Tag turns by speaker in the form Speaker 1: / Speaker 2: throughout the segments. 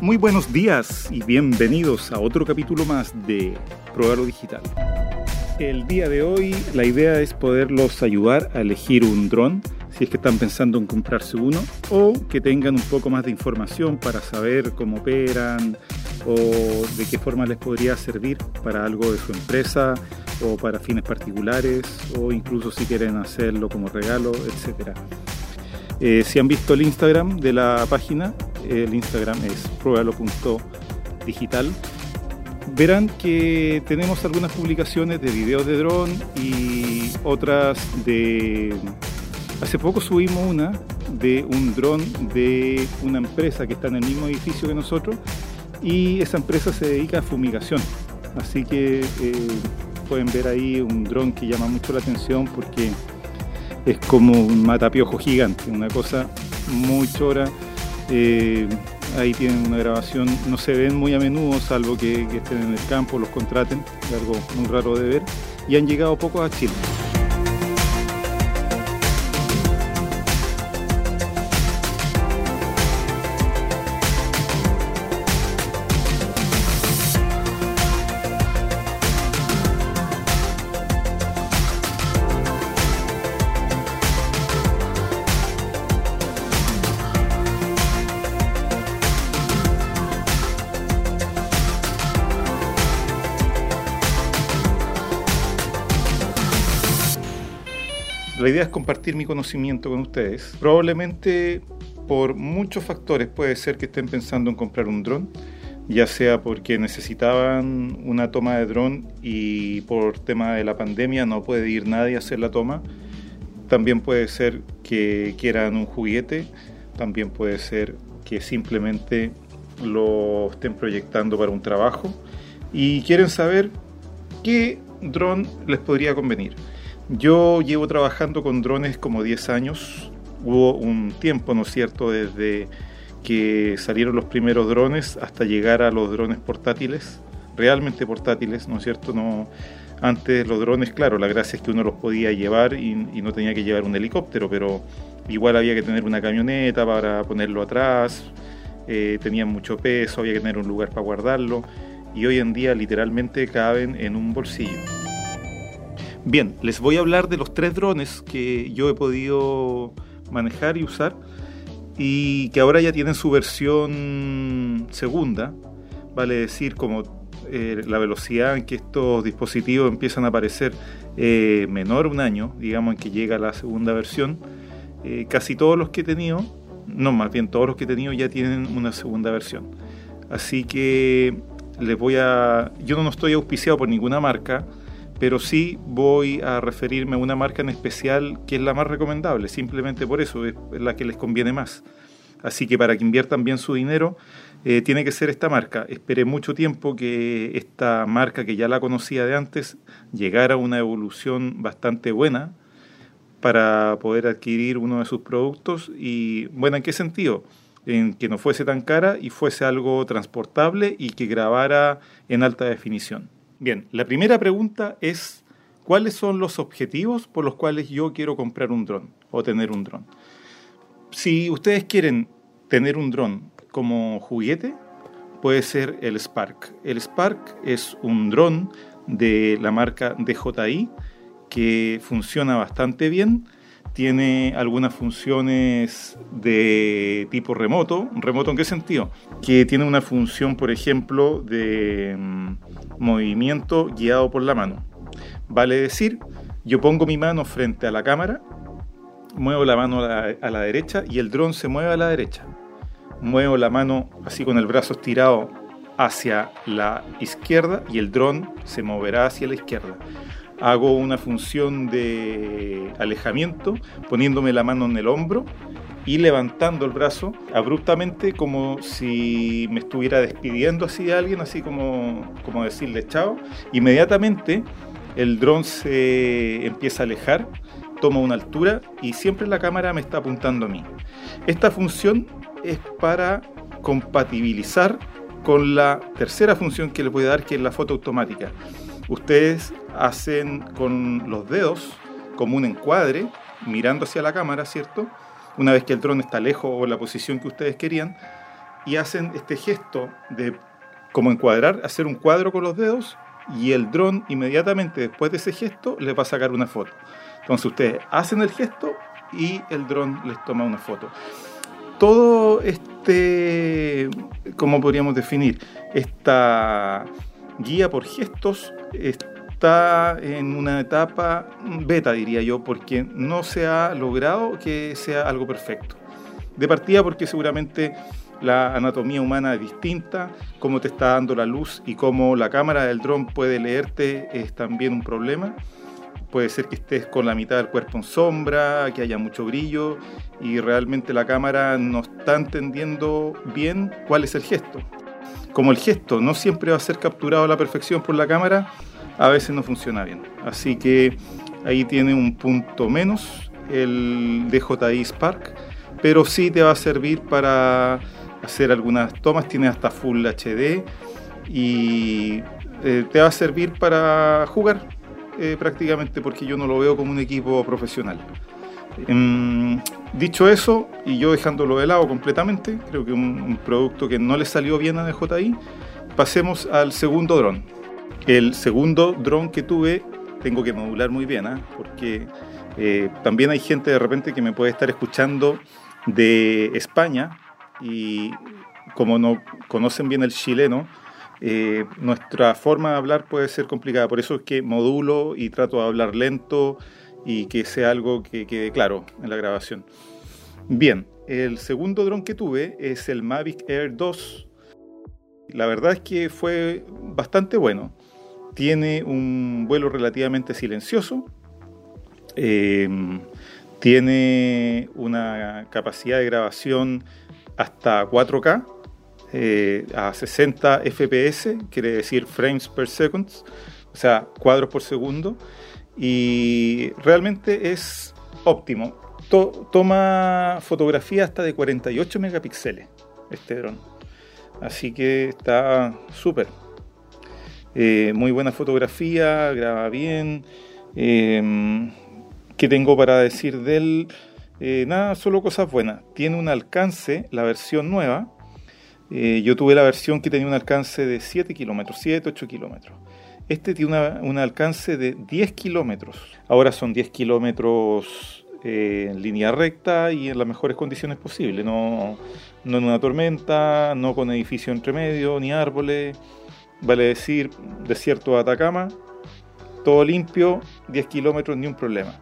Speaker 1: Muy buenos días y bienvenidos a otro capítulo más de Probar Digital. El día de hoy la idea es poderlos ayudar a elegir un dron si es que están pensando en comprarse uno o que tengan un poco más de información para saber cómo operan o de qué forma les podría servir para algo de su empresa o para fines particulares o incluso si quieren hacerlo como regalo, etc. Eh, si han visto el Instagram de la página, el Instagram es pruebalo.digital. Verán que tenemos algunas publicaciones de videos de dron y otras de... Hace poco subimos una de un dron de una empresa que está en el mismo edificio que nosotros y esa empresa se dedica a fumigación. Así que eh, pueden ver ahí un dron que llama mucho la atención porque es como un matapiojo gigante, una cosa muy chora. Eh, ahí tienen una grabación, no se ven muy a menudo, salvo que, estén en el campo, los contraten, algo muy raro de ver, y han llegado pocos a Chile. La idea es compartir mi conocimiento con ustedes. Probablemente por muchos factores puede ser que estén pensando en comprar un dron, ya sea porque necesitaban una toma de dron y por tema de la pandemia no puede ir nadie a hacer la toma. También puede ser que quieran un juguete, también puede ser que simplemente lo estén proyectando para un trabajo y quieren saber qué dron les podría convenir. Yo llevo trabajando con drones como 10 años. Hubo un tiempo, ¿no es cierto?, desde que salieron los primeros drones hasta llegar a los drones portátiles, realmente portátiles, ¿no es cierto? No, antes los drones, claro, la gracia es que uno los podía llevar y, no tenía que llevar un helicóptero, pero igual había que tener una camioneta para ponerlo atrás, eh, tenían mucho peso, había que tener un lugar para guardarlo y hoy en día literalmente caben en un bolsillo. Bien, les voy a hablar de los tres drones que yo he podido manejar y usar y que ahora ya tienen su versión segunda, vale decir como eh, la velocidad en que estos dispositivos empiezan a aparecer eh, menor un año, digamos en que llega la segunda versión, eh, casi todos los que he tenido, no más bien todos los que he tenido ya tienen una segunda versión. Así que les voy a, yo no estoy auspiciado por ninguna marca, pero sí voy a referirme a una marca en especial que es la más recomendable, simplemente por eso es la que les conviene más. Así que para que inviertan bien su dinero, eh, tiene que ser esta marca. Esperé mucho tiempo que esta marca, que ya la conocía de antes, llegara a una evolución bastante buena para poder adquirir uno de sus productos. Y bueno, ¿en qué sentido? En que no fuese tan cara y fuese algo transportable y que grabara en alta definición. Bien, la primera pregunta es, ¿cuáles son los objetivos por los cuales yo quiero comprar un dron o tener un dron? Si ustedes quieren tener un dron como juguete, puede ser el Spark. El Spark es un dron de la marca DJI que funciona bastante bien. Tiene algunas funciones de tipo remoto. ¿Remoto en qué sentido? Que tiene una función, por ejemplo, de mm, movimiento guiado por la mano. Vale decir, yo pongo mi mano frente a la cámara, muevo la mano a la, derecha y el dron se mueve a la derecha. Muevo la mano así con el brazo estirado hacia la izquierda y el dron se moverá hacia la izquierda. Hago una función de alejamiento poniéndome la mano en el hombro y levantando el brazo abruptamente como si me estuviera despidiendo así de alguien, así como, como decirle chao. Inmediatamente el dron se empieza a alejar, toma una altura y siempre la cámara me está apuntando a mí. Esta función es para compatibilizar con la tercera función que le voy a dar, que es la foto automática. Ustedes hacen con los dedos como un encuadre, mirando hacia la cámara, ¿cierto? una vez que el dron está lejos o la posición que ustedes querían, y hacen este gesto de como encuadrar, hacer un cuadro con los dedos y el dron inmediatamente después de ese gesto les va a sacar una foto. Entonces ustedes hacen el gesto y el dron les toma una foto. Todo este, ¿cómo podríamos definir? Esta guía por gestos está en una etapa beta, diría yo, porque no se ha logrado que sea algo perfecto. De partida porque seguramente la anatomía humana es distinta, cómo te está dando la luz y cómo la cámara del dron puede leerte es también un problema. Puede ser que estés con la mitad del cuerpo en sombra, que haya mucho brillo y realmente la cámara no está entendiendo bien cuál es el gesto. Como el gesto no siempre va a ser capturado a la perfección por la cámara, a veces no funciona bien. Así que ahí tiene un punto menos el DJI Spark, pero sí te va a servir para hacer algunas tomas, tiene hasta Full HD y eh, te va a servir para jugar eh, prácticamente porque yo no lo veo como un equipo profesional. Em, dicho eso, y yo dejándolo de lado completamente, creo que un, producto que no le salió bien a DJI, pasemos al segundo dron. El segundo dron que tuve, tengo que modular muy bien, ¿ah? porque eh, también hay gente de repente que me puede estar escuchando de España y como no conocen bien el chileno, eh, nuestra forma de hablar puede ser complicada. Por eso es que modulo y trato de hablar lento y que sea algo que quede claro en la grabación. Bien, el segundo dron que tuve es el Mavic Air 2. La verdad es que fue bastante bueno. Tiene un vuelo relativamente silencioso. Em, tiene una capacidad de grabación hasta 4K eh, a 60 FPS, quiere decir frames per second, o sea, cuadros por segundo, y realmente es óptimo. toma fotografía hasta de 48 megapíxeles este dron, así que está súper. Eh, muy buena fotografía, graba bien. Eh, ¿Qué tengo para decir de él? nada, solo cosas buenas. Tiene un alcance, la versión nueva, eh, yo tuve la versión que tenía un alcance de 7 kilómetros, 7, 8 kilómetros. Este tiene un alcance de 10 kilómetros. Ahora son 10 kilómetros eh, en línea recta y en las mejores condiciones posibles. No, no en una tormenta, no con edificio entre medio, ni árboles. Vale decir, desierto de Atacama, todo limpio, 10 kilómetros, ni un problema.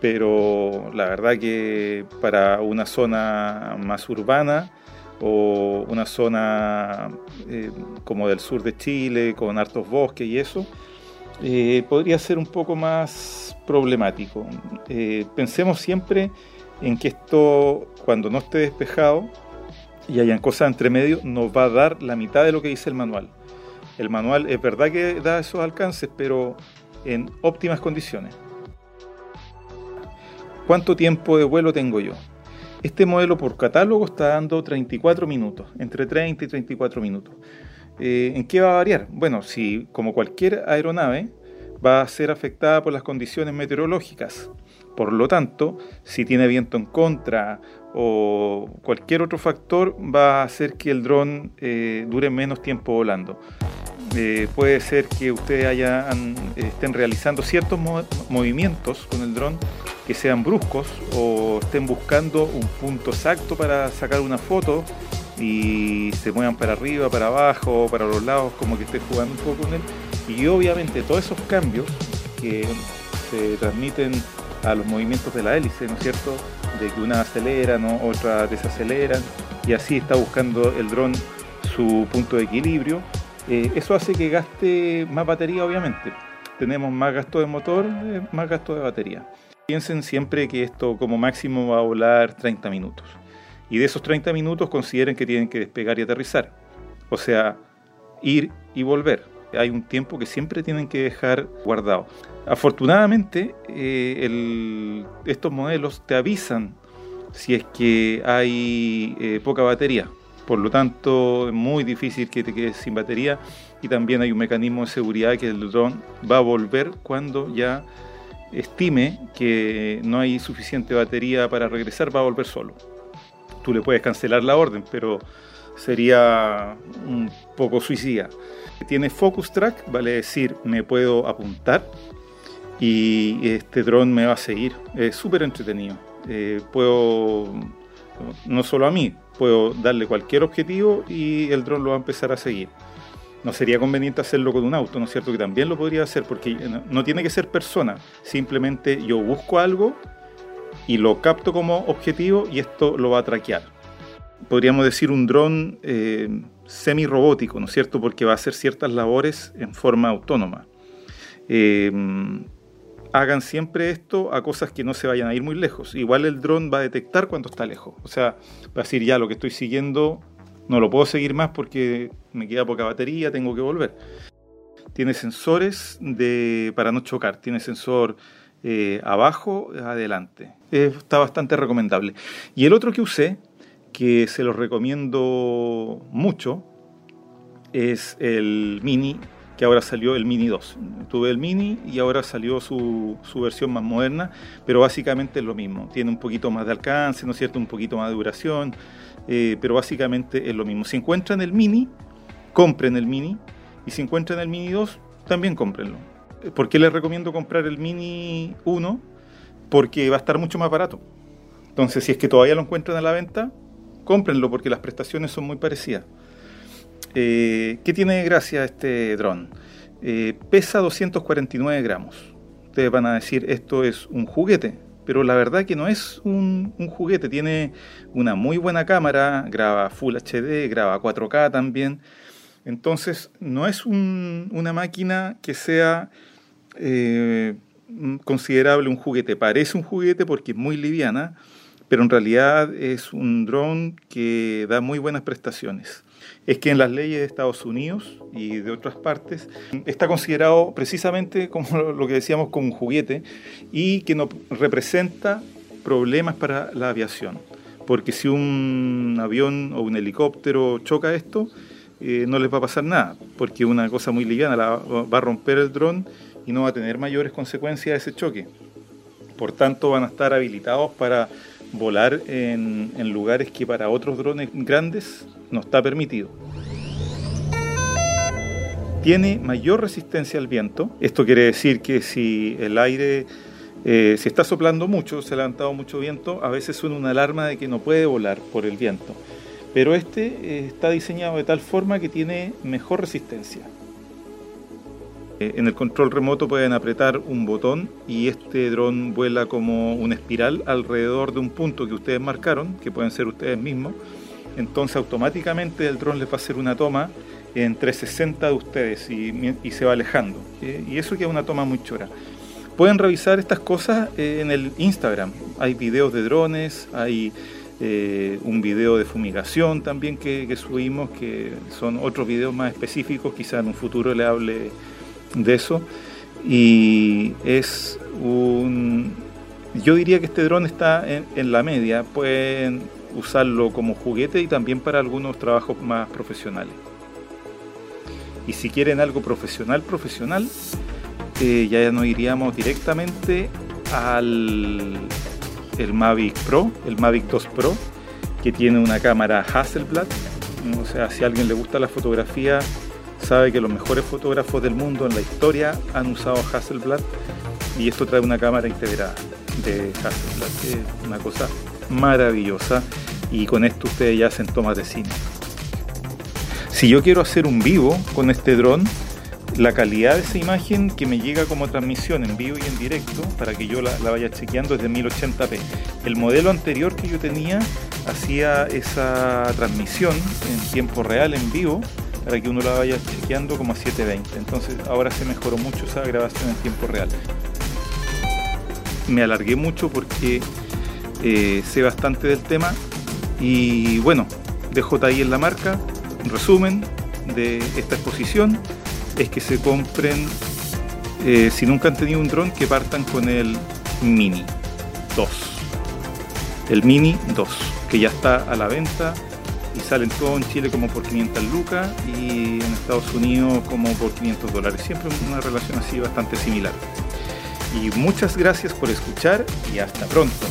Speaker 1: Pero la verdad que para una zona más urbana, o una zona eh, como del sur de Chile con hartos bosques y eso, eh, podría ser un poco más problemático. Eh, pensemos siempre en que esto, cuando no esté despejado y hayan cosas entre medio, nos va a dar la mitad de lo que dice el manual. El manual es verdad que da esos alcances, pero en óptimas condiciones. ¿Cuánto tiempo de vuelo tengo yo? Este modelo por catálogo está dando 34 minutos, entre 30 y 34 minutos. Eh, ¿En qué va a variar? Bueno, si como cualquier aeronave va a ser afectada por las condiciones meteorológicas. Por lo tanto, si tiene viento en contra o cualquier otro factor, va a hacer que el dron eh, dure menos tiempo volando. Eh, puede ser que ustedes hayan, estén realizando ciertos movimientos con el dron que sean bruscos o estén buscando un punto exacto para sacar una foto y se muevan para arriba, para abajo, para los lados, como que estén jugando un poco con él. Y obviamente todos esos cambios que se transmiten a los movimientos de la hélice, ¿no es cierto? De que una acelera, ¿no? otra desacelera, y así está buscando el dron su punto de equilibrio eh, eso hace que gaste más batería, obviamente. Tenemos más gasto de motor, eh, más gasto de batería. Piensen siempre que esto como máximo va a volar 30 minutos. Y de esos 30 minutos consideren que tienen que despegar y aterrizar. O sea, ir y volver. Hay un tiempo que siempre tienen que dejar guardado. Afortunadamente, eh, estos modelos te avisan si es que hay poca batería. Por lo tanto, es muy difícil que te quedes sin batería y también hay un mecanismo de seguridad que el dron va a volver cuando ya estime que no hay suficiente batería para regresar, va a volver solo. Tú le puedes cancelar la orden, pero sería un poco suicida. Tiene focus track, vale decir, me puedo apuntar y este dron me va a seguir. Es súper entretenido. Eh, puedo, no solo a mí, puedo darle cualquier objetivo y el dron lo va a empezar a seguir. No sería conveniente hacerlo con un auto, ¿no es cierto? Que también lo podría hacer porque no tiene que ser persona. Simplemente yo busco algo y lo capto como objetivo y esto lo va a traquear. Podríamos decir un dron eh, semi-robótico, ¿no es cierto? Porque va a hacer ciertas labores en forma autónoma. Eh, hagan siempre esto a cosas que no se vayan a ir muy lejos. Igual el dron va a detectar cuando está lejos. O sea, va a decir ya lo que estoy siguiendo no lo puedo seguir más porque me queda poca batería, tengo que volver. Tiene sensores de, para no chocar, tiene sensor eh, abajo, adelante. está bastante recomendable. Y el otro que usé, que se lo recomiendo mucho, es el Mini que ahora salió el Mini 2. Tuve el Mini y ahora salió su, versión más moderna, pero básicamente es lo mismo. Tiene un poquito más de alcance, ¿no es cierto? Un poquito más de duración, eh, pero básicamente es lo mismo. Si encuentran el Mini, compren el Mini. Y si encuentran el Mini 2, también cómprenlo. ¿Por qué les recomiendo comprar el Mini 1? Porque va a estar mucho más barato. Entonces, si es que todavía lo encuentran a la venta, cómprenlo porque las prestaciones son muy parecidas. Eh, ¿Qué tiene de gracia este dron? Eh, pesa 249 gramos. Ustedes van a decir, esto es un juguete, pero la verdad que no es un, juguete. Tiene una muy buena cámara, graba Full HD, graba 4K también. Entonces, no es una máquina que sea eh, considerable un juguete. Parece un juguete porque es muy liviana, pero en realidad es un dron que da muy buenas prestaciones es que en las leyes de Estados Unidos y de otras partes está considerado precisamente como lo que decíamos como un juguete y que no representa problemas para la aviación. Porque si un avión o un helicóptero choca esto, eh, no les va a pasar nada, porque una cosa muy liviana la, va a romper el dron y no va a tener mayores consecuencias ese choque. Por tanto, van a estar habilitados para volar en, lugares que para otros drones grandes no está permitido. Tiene mayor resistencia al viento. Esto quiere decir que si el aire eh, se está soplando mucho, se ha levantado mucho viento, a veces suena una alarma de que no puede volar por el viento. Pero este eh, está diseñado de tal forma que tiene mejor resistencia. Eh, en el control remoto pueden apretar un botón y este dron vuela como una espiral alrededor de un punto que ustedes marcaron, que pueden ser ustedes mismos. Entonces automáticamente el dron les va a hacer una toma en 360 de ustedes y, se va alejando. Eh, y eso queda una toma muy chora. Pueden revisar estas cosas eh, en el Instagram. Hay videos de drones, hay un video de fumigación también que, que subimos, que son otros videos más específicos. Quizá en un futuro le hable de eso. Y es un... Yo diría que este dron está en, la media. Pueden usarlo como juguete y también para algunos trabajos más profesionales. Y si quieren algo profesional, profesional, eh, ya nos iríamos directamente al el Mavic Pro, el Mavic 2 Pro, que tiene una cámara Hasselblad. O sea, si a alguien le gusta la fotografía, sabe que los mejores fotógrafos del mundo en la historia han usado Hasselblad y esto trae una cámara integrada de Hasselblad, que es una cosa maravillosa y con esto ustedes ya hacen tomas de cine. Si yo quiero hacer un vivo con este dron, la calidad de esa imagen que me llega como transmisión en vivo y en directo, para que yo la, la, vaya chequeando, es de 1080p. El modelo anterior que yo tenía hacía esa transmisión en tiempo real, en vivo, para que uno la vaya chequeando como a 720. Entonces ahora se mejoró mucho esa grabación en tiempo real. Me alargué mucho porque eh, sé bastante del tema y bueno, dejo ahí en la marca. Un resumen de esta exposición es que se compren, eh, si nunca han tenido un dron, que partan con el Mini 2. El Mini 2, que ya está a la venta y salen todo en Chile como por 500 lucas y en Estados Unidos como por 500 dólares. Siempre una relación así bastante similar. Y muchas gracias por escuchar y hasta pronto.